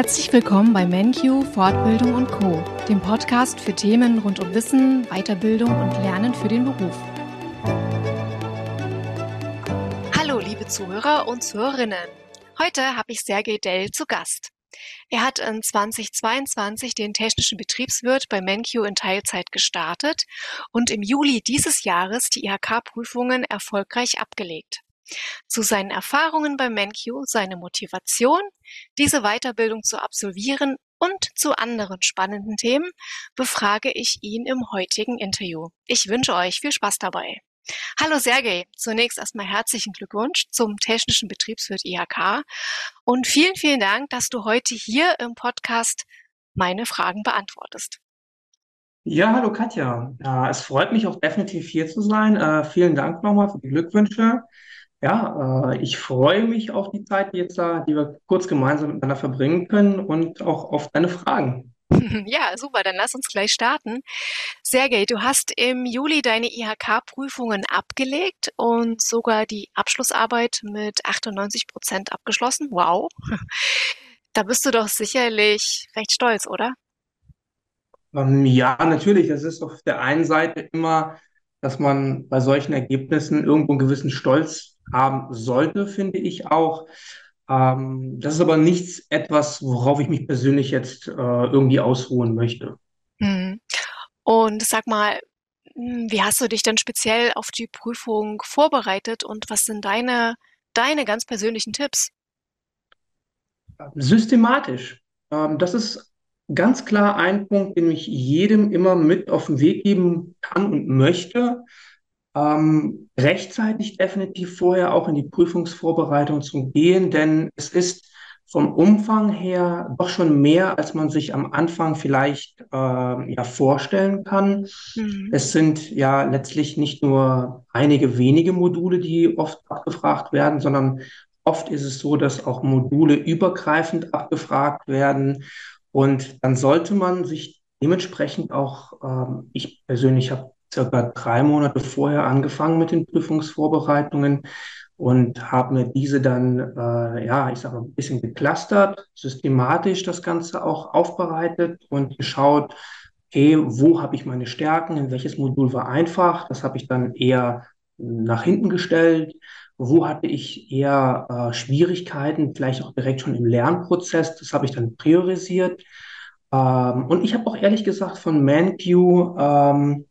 Herzlich willkommen bei MenQ Fortbildung und Co, dem Podcast für Themen rund um Wissen, Weiterbildung und Lernen für den Beruf. Hallo, liebe Zuhörer und Zuhörerinnen. Heute habe ich Sergei Dell zu Gast. Er hat in 2022 den technischen Betriebswirt bei MenQ in Teilzeit gestartet und im Juli dieses Jahres die IHK-Prüfungen erfolgreich abgelegt. Zu seinen Erfahrungen bei MenQ, seine Motivation, diese Weiterbildung zu absolvieren und zu anderen spannenden Themen befrage ich ihn im heutigen Interview. Ich wünsche euch viel Spaß dabei. Hallo Sergej, zunächst erstmal herzlichen Glückwunsch zum Technischen Betriebswirt IHK und vielen, vielen Dank, dass du heute hier im Podcast meine Fragen beantwortest. Ja, hallo Katja. Ja, es freut mich auch definitiv hier zu sein. Äh, vielen Dank nochmal für die Glückwünsche. Ja, äh, ich freue mich auf die Zeit jetzt da, die wir kurz gemeinsam miteinander verbringen können und auch auf deine Fragen. Ja, super, dann lass uns gleich starten. Sergej, du hast im Juli deine IHK-Prüfungen abgelegt und sogar die Abschlussarbeit mit 98 Prozent abgeschlossen. Wow. Da bist du doch sicherlich recht stolz, oder? Ähm, ja, natürlich. Es ist auf der einen Seite immer, dass man bei solchen Ergebnissen irgendwo einen gewissen Stolz haben sollte, finde ich auch. Ähm, das ist aber nichts etwas, worauf ich mich persönlich jetzt äh, irgendwie ausruhen möchte. Mhm. Und sag mal, hm, wie hast du dich denn speziell auf die Prüfung vorbereitet und was sind deine, deine ganz persönlichen Tipps? Systematisch. Ähm, das ist ganz klar ein Punkt, den ich jedem immer mit auf den Weg geben kann und möchte ähm, rechtzeitig definitiv vorher auch in die Prüfungsvorbereitung zu gehen, denn es ist vom Umfang her doch schon mehr, als man sich am Anfang vielleicht äh, ja vorstellen kann. Mhm. Es sind ja letztlich nicht nur einige wenige Module, die oft abgefragt werden, sondern oft ist es so, dass auch Module übergreifend abgefragt werden. Und dann sollte man sich dementsprechend auch, ähm, ich persönlich habe circa drei Monate vorher angefangen mit den Prüfungsvorbereitungen und habe mir diese dann, äh, ja, ich sage mal, ein bisschen geclustert, systematisch das Ganze auch aufbereitet und geschaut, okay, wo habe ich meine Stärken, in welches Modul war einfach, das habe ich dann eher nach hinten gestellt, wo hatte ich eher äh, Schwierigkeiten, vielleicht auch direkt schon im Lernprozess, das habe ich dann priorisiert. Ähm, und ich habe auch ehrlich gesagt von ManQ ähm,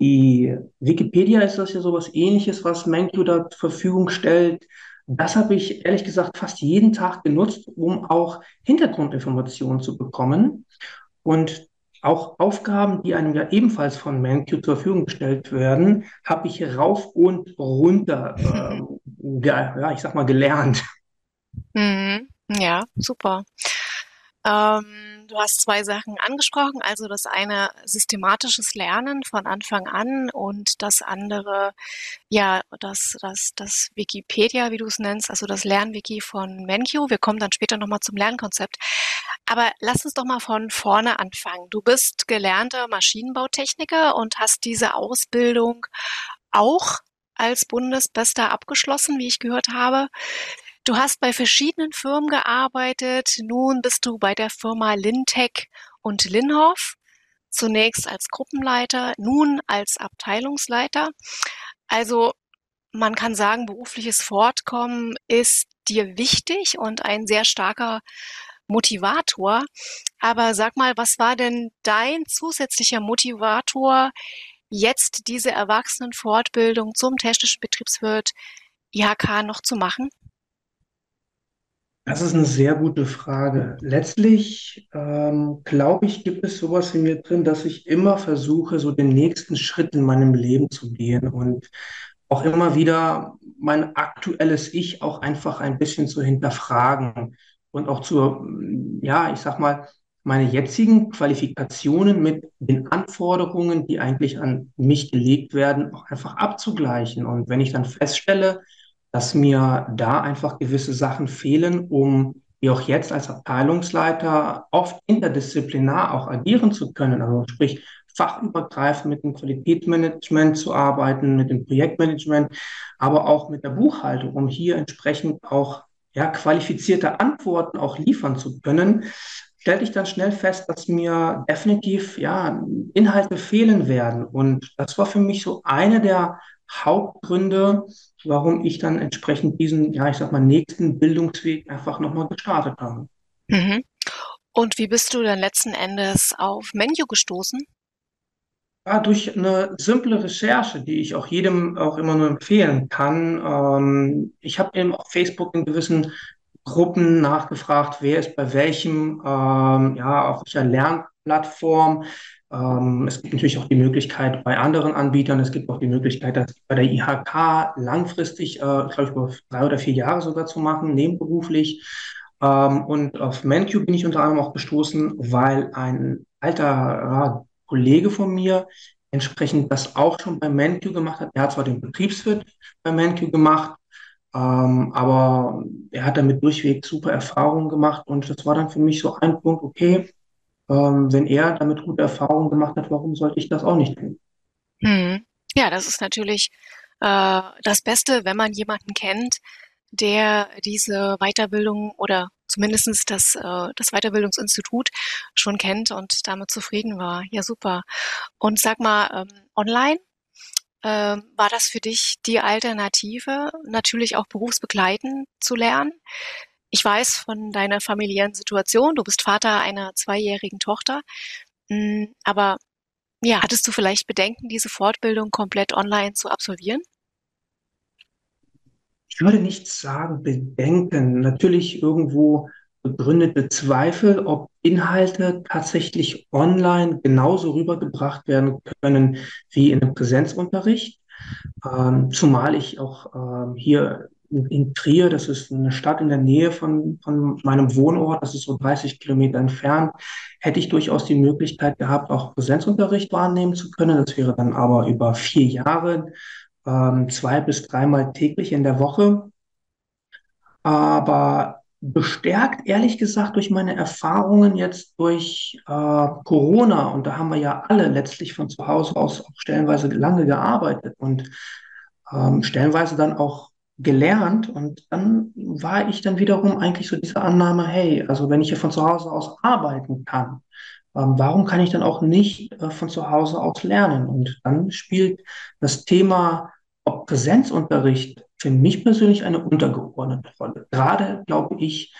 die Wikipedia ist das ja sowas ähnliches, was MenQ da zur Verfügung stellt. Das habe ich ehrlich gesagt fast jeden Tag genutzt, um auch Hintergrundinformationen zu bekommen. Und auch Aufgaben, die einem ja ebenfalls von MenQ zur Verfügung gestellt werden, habe ich rauf und runter, äh, ja, ich sag mal, gelernt. Mhm. Ja, super. Ähm, du hast zwei Sachen angesprochen, also das eine systematisches Lernen von Anfang an und das andere, ja, das, das, das Wikipedia, wie du es nennst, also das Lernwiki von MenQ. Wir kommen dann später nochmal zum Lernkonzept. Aber lass uns doch mal von vorne anfangen. Du bist gelernter Maschinenbautechniker und hast diese Ausbildung auch als Bundesbester abgeschlossen, wie ich gehört habe. Du hast bei verschiedenen Firmen gearbeitet. Nun bist du bei der Firma Lintec und Linhoff. Zunächst als Gruppenleiter, nun als Abteilungsleiter. Also man kann sagen, berufliches Fortkommen ist dir wichtig und ein sehr starker Motivator. Aber sag mal, was war denn dein zusätzlicher Motivator, jetzt diese Erwachsenenfortbildung zum technischen Betriebswirt IHK noch zu machen? Das ist eine sehr gute Frage. Letztlich, ähm, glaube ich, gibt es sowas in mir drin, dass ich immer versuche, so den nächsten Schritt in meinem Leben zu gehen und auch immer wieder mein aktuelles Ich auch einfach ein bisschen zu hinterfragen und auch zu, ja, ich sag mal, meine jetzigen Qualifikationen mit den Anforderungen, die eigentlich an mich gelegt werden, auch einfach abzugleichen. Und wenn ich dann feststelle, dass mir da einfach gewisse Sachen fehlen, um wie auch jetzt als Abteilungsleiter oft interdisziplinar auch agieren zu können. Also sprich, fachübergreifend mit dem Qualitätsmanagement zu arbeiten, mit dem Projektmanagement, aber auch mit der Buchhaltung, um hier entsprechend auch ja, qualifizierte Antworten auch liefern zu können, stellte ich dann schnell fest, dass mir definitiv ja, Inhalte fehlen werden. Und das war für mich so eine der Hauptgründe, warum ich dann entsprechend diesen, ja, ich sag mal, nächsten Bildungsweg einfach nochmal gestartet habe. Mhm. Und wie bist du dann letzten Endes auf Menu gestoßen? Ja, durch eine simple Recherche, die ich auch jedem auch immer nur empfehlen kann. Ähm, ich habe eben auf Facebook in gewissen Gruppen nachgefragt, wer ist bei welchem, ähm, ja, auf welcher Lernplattform. Ähm, es gibt natürlich auch die Möglichkeit bei anderen Anbietern, es gibt auch die Möglichkeit, das bei der IHK langfristig, äh, glaube ich, über drei oder vier Jahre sogar zu machen, nebenberuflich. Ähm, und auf MenQ bin ich unter anderem auch gestoßen, weil ein alter Kollege von mir entsprechend das auch schon bei MenQ gemacht hat. Er hat zwar den Betriebswirt bei MenQ gemacht, ähm, aber er hat damit durchweg super Erfahrungen gemacht und das war dann für mich so ein Punkt, okay, ähm, wenn er damit gute Erfahrungen gemacht hat, warum sollte ich das auch nicht tun? Hm. Ja, das ist natürlich äh, das Beste, wenn man jemanden kennt, der diese Weiterbildung oder zumindestens das, äh, das Weiterbildungsinstitut schon kennt und damit zufrieden war. Ja, super. Und sag mal, ähm, online, ähm, war das für dich die Alternative, natürlich auch berufsbegleitend zu lernen? Ich weiß von deiner familiären Situation, du bist Vater einer zweijährigen Tochter, hm, aber ja, hattest du vielleicht Bedenken, diese Fortbildung komplett online zu absolvieren? Ich würde nicht sagen Bedenken, natürlich irgendwo begründete Zweifel, ob Inhalte tatsächlich online genauso rübergebracht werden können wie in einem Präsenzunterricht. Ähm, zumal ich auch ähm, hier in, Trier, das ist eine Stadt in der Nähe von, von meinem Wohnort, das ist so 30 Kilometer entfernt, hätte ich durchaus die Möglichkeit gehabt, auch Präsenzunterricht wahrnehmen zu können. Das wäre dann aber über vier Jahre, ähm, zwei bis dreimal täglich in der Woche. Aber bestärkt, ehrlich gesagt, durch meine Erfahrungen jetzt durch äh, Corona. Und da haben wir ja alle letztlich von zu Hause aus auch stellenweise lange gearbeitet und ähm, stellenweise dann auch gelernt. Und dann war ich dann wiederum eigentlich so diese Annahme, hey, also wenn ich hier von zu Hause aus arbeiten kann, ähm, warum kann ich dann auch nicht äh, von zu Hause aus lernen? Und dann spielt das Thema, ob Präsenzunterricht für mich persönlich eine untergeordnete Rolle. Gerade, glaube ich,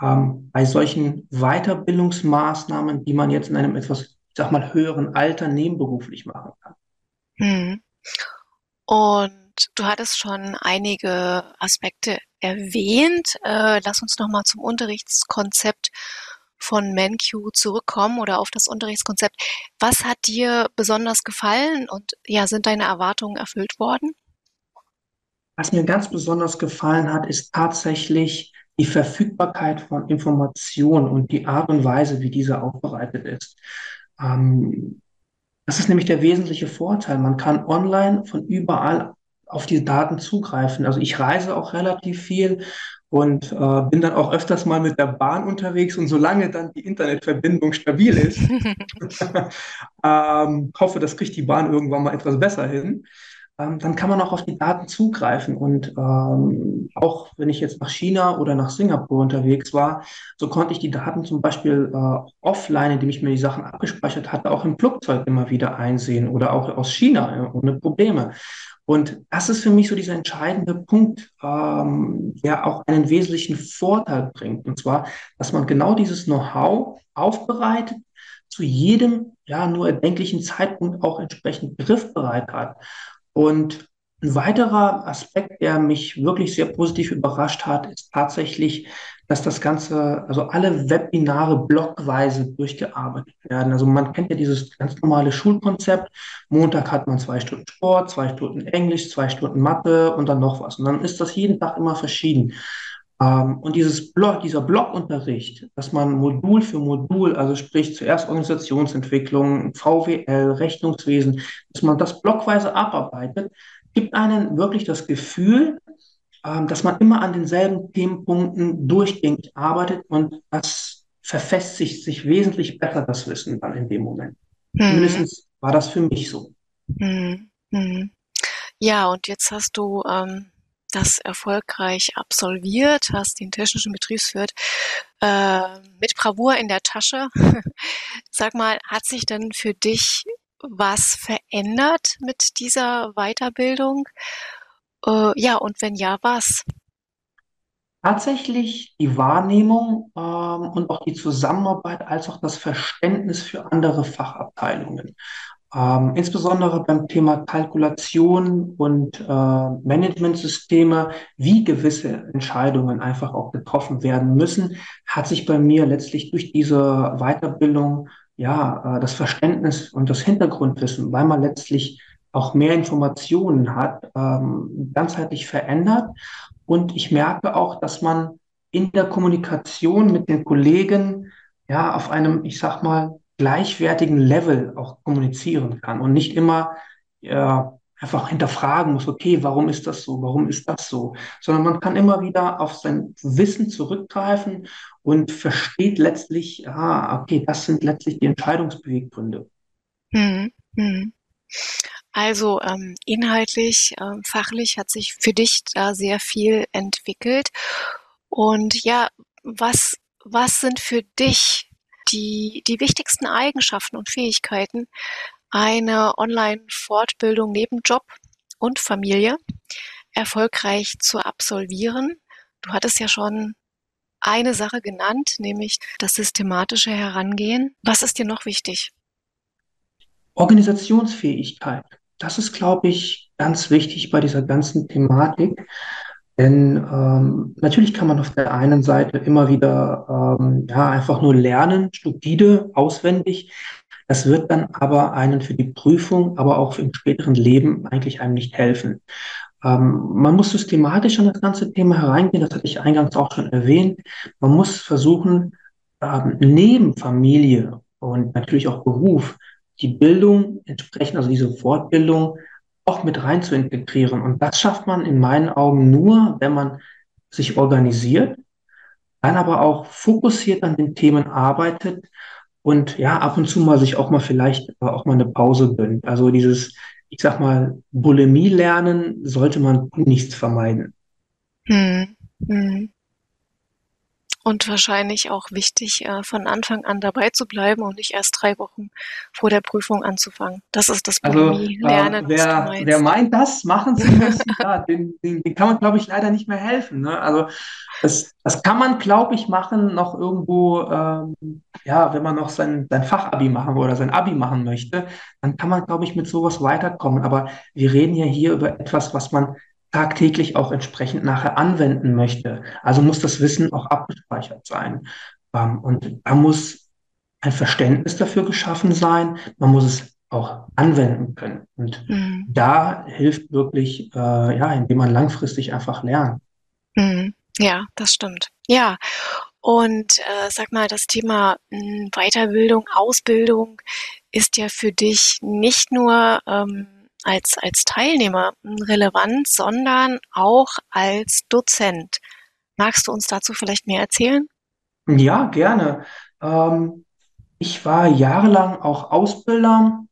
ähm, bei solchen Weiterbildungsmaßnahmen, die man jetzt in einem etwas, ich sag mal, höheren Alter nebenberuflich machen kann. Hm. Und du hattest schon einige Aspekte erwähnt. Äh, lass uns nochmal zum Unterrichtskonzept von MenQ zurückkommen oder auf das Unterrichtskonzept. Was hat dir besonders gefallen und ja, sind deine Erwartungen erfüllt worden? Was mir ganz besonders gefallen hat, ist tatsächlich die Verfügbarkeit von Informationen und die Art und Weise, wie diese aufbereitet ist. Ähm, das ist nämlich der wesentliche Vorteil. Man kann online von überall auf die Daten zugreifen. Also ich reise auch relativ viel und äh, bin dann auch öfters mal mit der Bahn unterwegs und solange dann die Internetverbindung stabil ist, ähm, hoffe, das kriegt die Bahn irgendwann mal etwas besser hin ähm, dann kann man auch auf die Daten zugreifen. Und ähm, auch wenn ich jetzt nach China oder nach Singapur unterwegs war, so konnte ich die Daten zum Beispiel äh, offline, indem ich mir die Sachen abgespeichert hatte, auch im Flugzeug immer wieder einsehen oder auch aus China ohne Probleme. Und das ist für mich so dieser entscheidende Punkt, ähm, der auch einen wesentlichen Vorteil bringt. Und zwar, dass man genau dieses Know-how aufbereitet, zu jedem ja nur erdenklichen Zeitpunkt auch entsprechend griffbereit hat. Und ein weiterer Aspekt, der mich wirklich sehr positiv überrascht hat, ist tatsächlich, dass das Ganze, also alle Webinare blockweise durchgearbeitet werden. Also man kennt ja dieses ganz normale Schulkonzept. Montag hat man zwei Stunden Sport, zwei Stunden Englisch, zwei Stunden Mathe und dann noch was. Und dann ist das jeden Tag immer verschieden. Ähm, und dieses Blog, dieser Blockunterricht, dass man Modul für Modul, also sprich zuerst Organisationsentwicklung, VWL, Rechnungswesen, dass man das blockweise abarbeitet, gibt einen wirklich das Gefühl, ähm, dass man immer an denselben Themenpunkten durchgängig arbeitet und das verfestigt sich wesentlich besser, das Wissen dann in dem Moment. Mhm. Zumindest war das für mich so. Mhm. Mhm. Ja, und jetzt hast du ähm, das erfolgreich absolviert, hast den technischen Betriebswirt äh, mit Bravour in der Tasche. Sag mal, hat sich denn für dich was verändert mit dieser Weiterbildung? Äh, ja, und wenn ja, was? Tatsächlich die Wahrnehmung ähm, und auch die Zusammenarbeit als auch das Verständnis für andere Fachabteilungen. Ähm, insbesondere beim Thema Kalkulation und äh, Managementsysteme, wie gewisse Entscheidungen einfach auch getroffen werden müssen, hat sich bei mir letztlich durch diese Weiterbildung ja äh, das Verständnis und das Hintergrundwissen, weil man letztlich auch mehr Informationen hat, ähm, ganzheitlich verändert. Und ich merke auch, dass man in der Kommunikation mit den Kollegen ja auf einem, ich sag mal, gleichwertigen Level auch kommunizieren kann und nicht immer äh, einfach hinterfragen muss, okay, warum ist das so, warum ist das so, sondern man kann immer wieder auf sein Wissen zurückgreifen und versteht letztlich, ah, okay, das sind letztlich die Entscheidungsbeweggründe. Hm, hm. Also ähm, inhaltlich, ähm, fachlich hat sich für dich da sehr viel entwickelt. Und ja, was, was sind für dich die, die wichtigsten Eigenschaften und Fähigkeiten, eine Online-Fortbildung neben Job und Familie erfolgreich zu absolvieren. Du hattest ja schon eine Sache genannt, nämlich das systematische Herangehen. Was ist dir noch wichtig? Organisationsfähigkeit. Das ist, glaube ich, ganz wichtig bei dieser ganzen Thematik. Denn ähm, natürlich kann man auf der einen Seite immer wieder ähm, ja, einfach nur lernen, stupide, auswendig. Das wird dann aber einen für die Prüfung, aber auch im späteren Leben eigentlich einem nicht helfen. Ähm, man muss systematisch an das ganze Thema hereingehen, das hatte ich eingangs auch schon erwähnt. Man muss versuchen, ähm, neben Familie und natürlich auch Beruf die Bildung entsprechend, also diese Fortbildung auch mit rein zu integrieren. Und das schafft man in meinen Augen nur, wenn man sich organisiert, dann aber auch fokussiert an den Themen arbeitet und ja, ab und zu mal sich auch mal vielleicht auch mal eine Pause gönnt. Also dieses, ich sag mal, Bulimie lernen sollte man nicht vermeiden. Hm, hm und wahrscheinlich auch wichtig, äh, von Anfang an dabei zu bleiben und nicht erst drei Wochen vor der Prüfung anzufangen. Das ist das Bulimie-Lernen. Also, äh, wer, wer meint, das machen zu müssen, ja, den, den, den kann man, glaube ich, leider nicht mehr helfen. Ne? Also das, das kann man, glaube ich, machen noch irgendwo, ähm, ja, wenn man noch sein, sein Fachabi machen oder sein Abi machen möchte, dann kann man, glaube ich, mit sowas weiterkommen. Aber wir reden ja hier über etwas, was man tagtäglich auch entsprechend nachher anwenden möchte. Also muss das Wissen auch abgespeichert sein. Ähm, und da muss ein Verständnis dafür geschaffen sein. Man muss es auch anwenden können. Und mhm. da hilft wirklich, äh, ja, indem man langfristig einfach lernt. Mhm. Ja, das stimmt. Ja. Und äh, sag mal, das Thema mh, hm, Weiterbildung, Ausbildung ist ja für dich nicht nur ähm, als, als Teilnehmer relevant, sondern auch als Dozent. Magst du uns dazu vielleicht mehr erzählen? Ja, gerne. Ähm, ich war jahrelang auch Ausbilder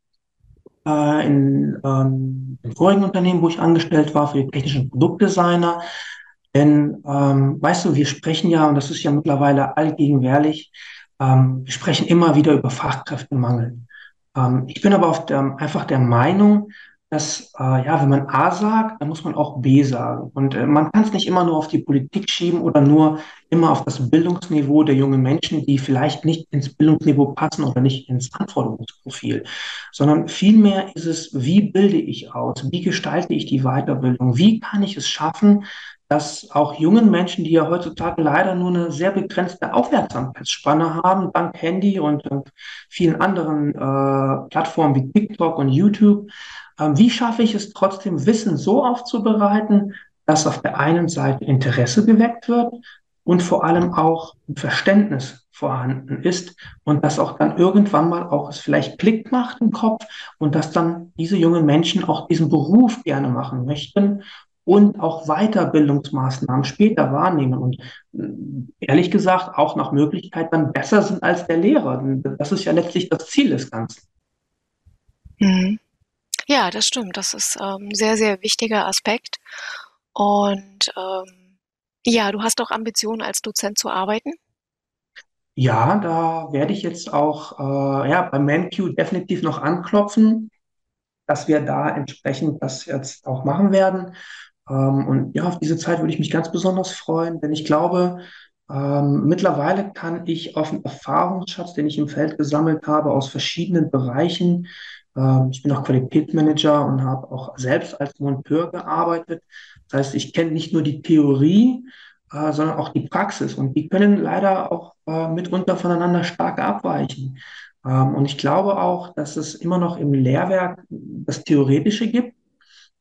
äh, in ähm, vorigen Unternehmen, wo ich angestellt war, für die technischen Produktdesigner. Denn, ähm, weißt du, wir sprechen ja, und das ist ja mittlerweile allgegenwärtig, ähm, wir sprechen immer wieder über Fachkräftemangel. Ähm, ich bin aber der, einfach der Meinung, dass, äh, ja, wenn man A sagt, dann muss man auch B sagen. Und äh, man kann es nicht immer nur auf die Politik schieben oder nur immer auf das Bildungsniveau der jungen Menschen, die vielleicht nicht ins Bildungsniveau passen oder nicht ins Anforderungsprofil, sondern vielmehr ist es, wie bilde ich aus? Wie gestalte ich die Weiterbildung? Wie kann ich es schaffen, dass auch jungen Menschen, die ja heutzutage leider nur eine sehr begrenzte Aufmerksamkeitsspanne haben, dank Handy und, und vielen anderen äh, Plattformen wie TikTok und YouTube, wie schaffe ich es trotzdem, Wissen so aufzubereiten, dass auf der einen Seite Interesse geweckt wird und vor allem auch Verständnis vorhanden ist und dass auch dann irgendwann mal auch es vielleicht Klick macht im Kopf und dass dann diese jungen Menschen auch diesen Beruf gerne machen möchten und auch Weiterbildungsmaßnahmen später wahrnehmen und äh, ehrlich gesagt auch nach Möglichkeit dann besser sind als der Lehrer. Das ist ja letztlich das Ziel des Ganzen. Mhm. Ja, das stimmt. Das ist ähm, ein sehr, sehr wichtiger Aspekt. Und ähm, ja, du hast auch Ambitionen, als Dozent zu arbeiten? Ja, da werde ich jetzt auch äh, ja, bei ManQ definitiv noch anklopfen, dass wir da entsprechend das jetzt auch machen werden. Ähm, und ja, auf diese Zeit würde ich mich ganz besonders freuen, denn ich glaube, ähm, mittlerweile kann ich auf den Erfahrungsschatz, den ich im Feld gesammelt habe, aus verschiedenen Bereichen, ich bin auch Qualitätsmanager und habe auch selbst als Monteur gearbeitet. Das heißt, ich kenne nicht nur die Theorie, äh, sondern auch die Praxis. Und die können leider auch äh, mitunter voneinander stark abweichen. Ähm, und ich glaube auch, dass es immer noch im Lehrwerk das Theoretische gibt,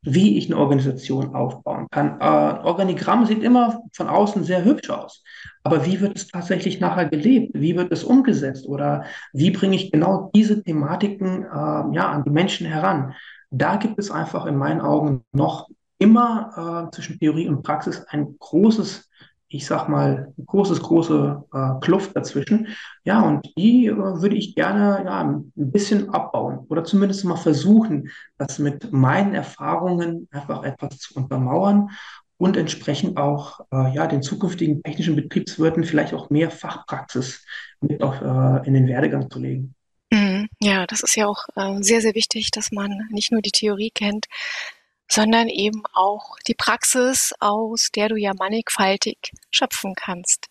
wie ich eine Organisation aufbauen kann. Äh, Organigramm sieht immer von außen sehr hübsch aus. Aber wie wird es tatsächlich nachher gelebt? Wie wird es umgesetzt? Oder wie bringe ich genau diese Thematiken äh, ja, an die Menschen heran? Da gibt es einfach in meinen Augen noch immer äh, zwischen Theorie und Praxis ein großes ich sag mal, großes, große äh, Kluft dazwischen. Ja, und die äh, würde ich gerne ja, ein bisschen abbauen oder zumindest mal versuchen, das mit meinen Erfahrungen einfach etwas zu untermauern und entsprechend auch äh, ja, den zukünftigen technischen Betriebswirten vielleicht auch mehr Fachpraxis mit auf, äh, in den Werdegang zu legen. Mhm. Ja, das ist ja auch äh, sehr, sehr wichtig, dass man nicht nur die Theorie kennt, sondern eben auch die Praxis, aus der du ja mannigfaltig schöpfen kannst.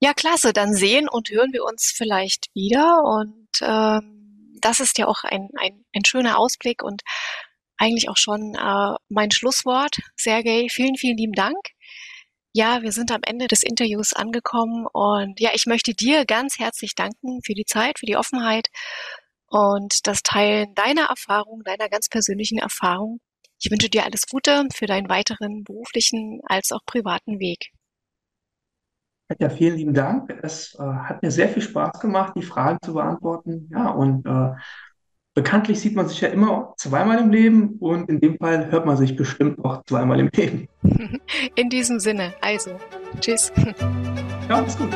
Ja, klasse, dann sehen und hören wir uns vielleicht wieder und ähm, das ist ja auch ein, ein, ein schöner Ausblick und eigentlich auch schon äh, mein Schlusswort. Sergej, vielen, vielen lieben Dank. Ja, wir sind am Ende des Interviews angekommen und ja, ich möchte dir ganz herzlich danken für die Zeit, für die Offenheit und das Teilen deiner Erfahrung, deiner ganz persönlichen Erfahrung ich wünsche dir alles Gute für deinen weiteren beruflichen als auch privaten Weg. Ja, vielen lieben Dank. Es äh, hat mir sehr viel Spaß gemacht, die Fragen zu beantworten. Ja, und äh, bekanntlich sieht man sich ja immer zweimal im Leben und in dem Fall hört man sich bestimmt auch zweimal im Leben. In diesem Sinne, also, tschüss. Ja, ist gut.